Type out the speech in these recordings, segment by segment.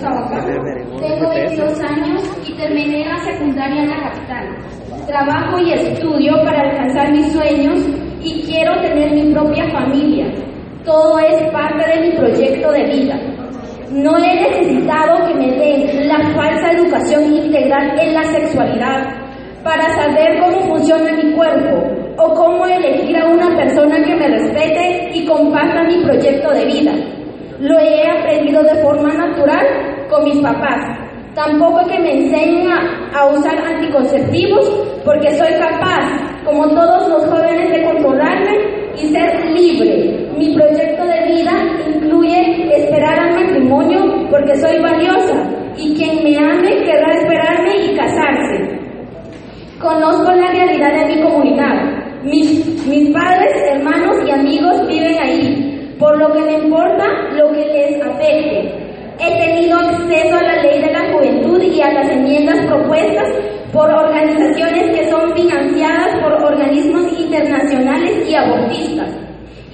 Tengo 22 años y terminé la secundaria en la capital. Trabajo y estudio para alcanzar mis sueños y quiero tener mi propia familia. Todo es parte de mi proyecto de vida. No he necesitado que me den la falsa educación integral en la sexualidad para saber cómo funciona mi cuerpo o cómo elegir a una persona que me respete y comparta mi proyecto de vida. Lo he aprendido de forma natural con mis papás. Tampoco que me enseñen a, usar anticonceptivos porque soy capaz, como todos los jóvenes, de controlarme y ser libre. Mi proyecto de vida incluye esperar al matrimonio porque soy valiosa y quien me ame querrá esperarme y casarse. Conozco la realidad de mi comunidad. Mis, mis padres, hermanos y amigos viven ahí, por lo que me importa He tenido acceso a la ley de la juventud y a las enmiendas propuestas por organizaciones que son financiadas por organismos internacionales y abortistas.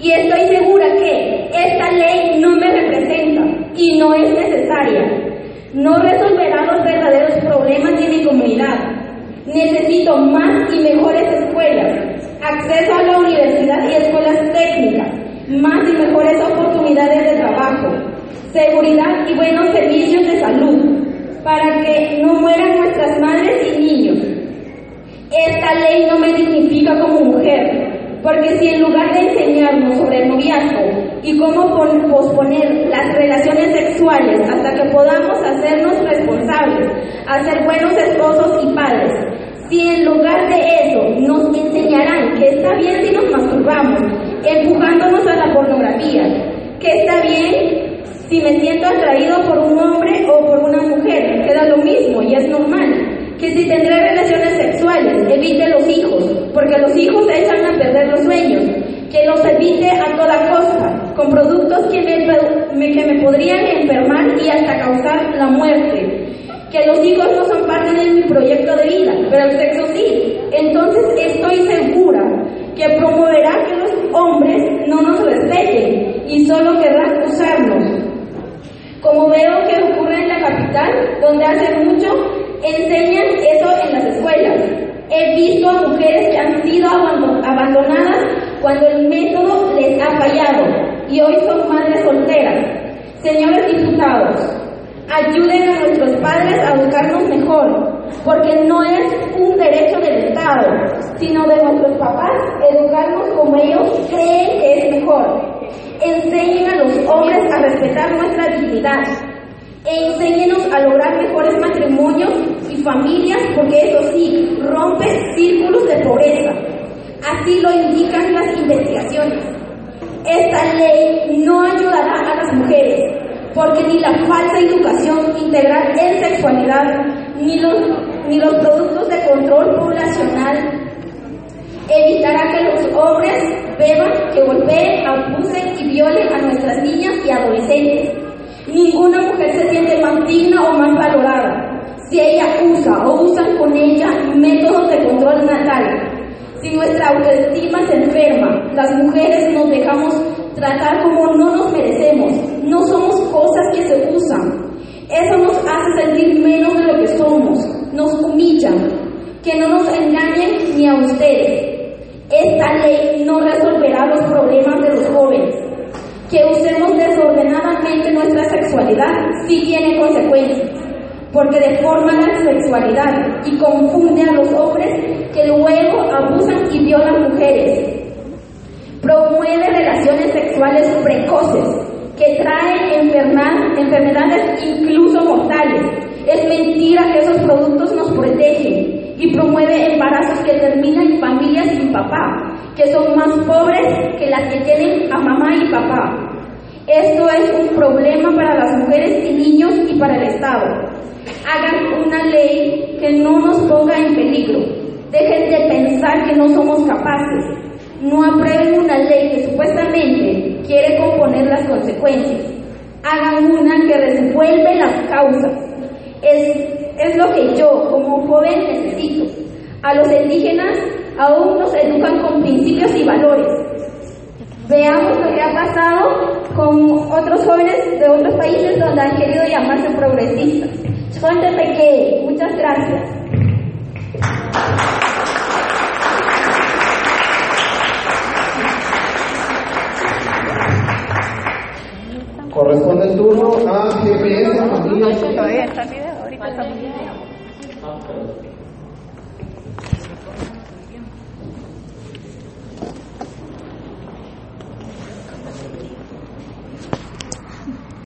Y estoy segura que esta ley no me representa y no es necesaria. No resolverá los verdaderos problemas de mi comunidad. Necesito más y mejores escuelas, acceso a la universidad y escuelas técnicas, más y mejores seguridad y buenos servicios de salud, para que no mueran nuestras madres y niños. Esta ley no me dignifica como mujer, porque si en lugar de enseñarnos sobre el noviazgo y cómo posponer las relaciones sexuales hasta que podamos hacernos responsables, hacer buenos esposos y padres, si en lugar de eso nos enseñarán que está bien si nos masturbamos, empujándonos a la pornografía, que está bien si me siento atraído por un hombre o por una mujer, queda lo mismo y es normal que si tendré relaciones sexuales, evite los hijos, porque los hijos echan a perder los sueños, que los evite a toda costa, con productos que me, que me podrían enfermar y hasta causar la muerte, que los hijos no son parte de mi proyecto de vida, pero el sexo sí. Entonces estoy segura que promoverá que los hombres no nos respeten y solo querrán usarnos. Como veo que ocurre en la capital, donde hace mucho enseñan eso en las escuelas. He visto a mujeres que han sido abandonadas cuando el método les ha fallado y hoy son madres solteras. Señores diputados, ayuden a nuestros padres a educarnos mejor, porque no es un derecho del Estado, sino de nuestros papás educarnos como ellos creen que es mejor. Enseñen a los hombres a respetar nuestra e enséñenos a lograr mejores matrimonios y familias, porque eso sí, rompe círculos de pobreza. Así lo indican las investigaciones. Esta ley no ayudará a las mujeres, porque ni la falsa educación integral en sexualidad, ni los, ni los productos de control poblacional evitará que los hombres beban, que golpeen, abusen y violen a nuestras niñas y adolescentes. Ninguna mujer se siente más digna o más valorada si ella usa o usan con ella métodos de control natal. Si nuestra autoestima se enferma, las mujeres nos dejamos tratar como no nos merecemos. No somos cosas que se usan. Eso nos hace sentir menos de lo que somos. Nos humillan. Que no nos engañen ni a ustedes. Esta ley no resolverá los problemas de los jóvenes que usemos nuestra sexualidad sí tiene consecuencias, porque deforma la sexualidad y confunde a los hombres que luego abusan y violan mujeres. Promueve relaciones sexuales precoces que traen enfermedades incluso mortales. Es mentira que esos productos nos protegen y promueve embarazos que terminan en familias sin papá, que son más pobres que las que tienen a mamá y papá. Esto es un problema para las mujeres y niños y para el Estado. Hagan una ley que no nos ponga en peligro. Dejen de pensar que no somos capaces. No aprueben una ley que supuestamente quiere componer las consecuencias. Hagan una que resuelve las causas. Es, es lo que yo, como joven, necesito. A los indígenas aún nos educan con principios y valores. Veamos lo que ha pasado con otros jóvenes de otros países donde han querido llamarse progresistas. que muchas gracias. Corresponde el turno a GPS Familia. Todavía está el video, ahorita está